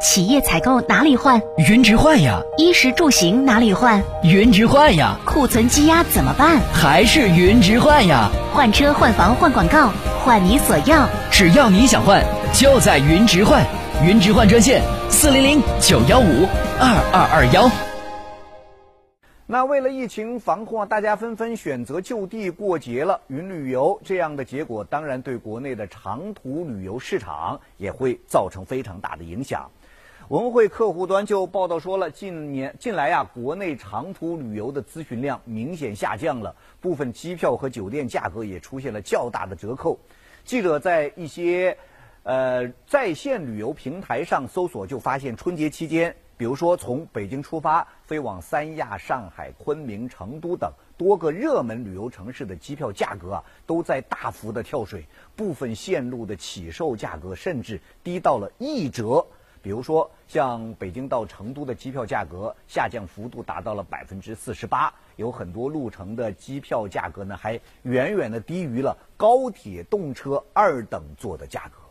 企业采购哪里换？云直换呀！衣食住行哪里换？云直换呀！库存积压怎么办？还是云直换呀！换车换房换广告，换你所要，只要你想换，就在云直换。云直换专线：四零零九幺五二二二幺。那为了疫情防控，大家纷纷选择就地过节了，云旅游这样的结果，当然对国内的长途旅游市场也会造成非常大的影响。文汇客户端就报道说了，近年近来呀，国内长途旅游的咨询量明显下降了，部分机票和酒店价格也出现了较大的折扣。记者在一些呃在线旅游平台上搜索，就发现春节期间，比如说从北京出发飞往三亚、上海、昆明、成都等多个热门旅游城市的机票价格啊，都在大幅的跳水，部分线路的起售价格甚至低到了一折。比如说，像北京到成都的机票价格下降幅度达到了百分之四十八，有很多路程的机票价格呢，还远远的低于了高铁动车二等座的价格。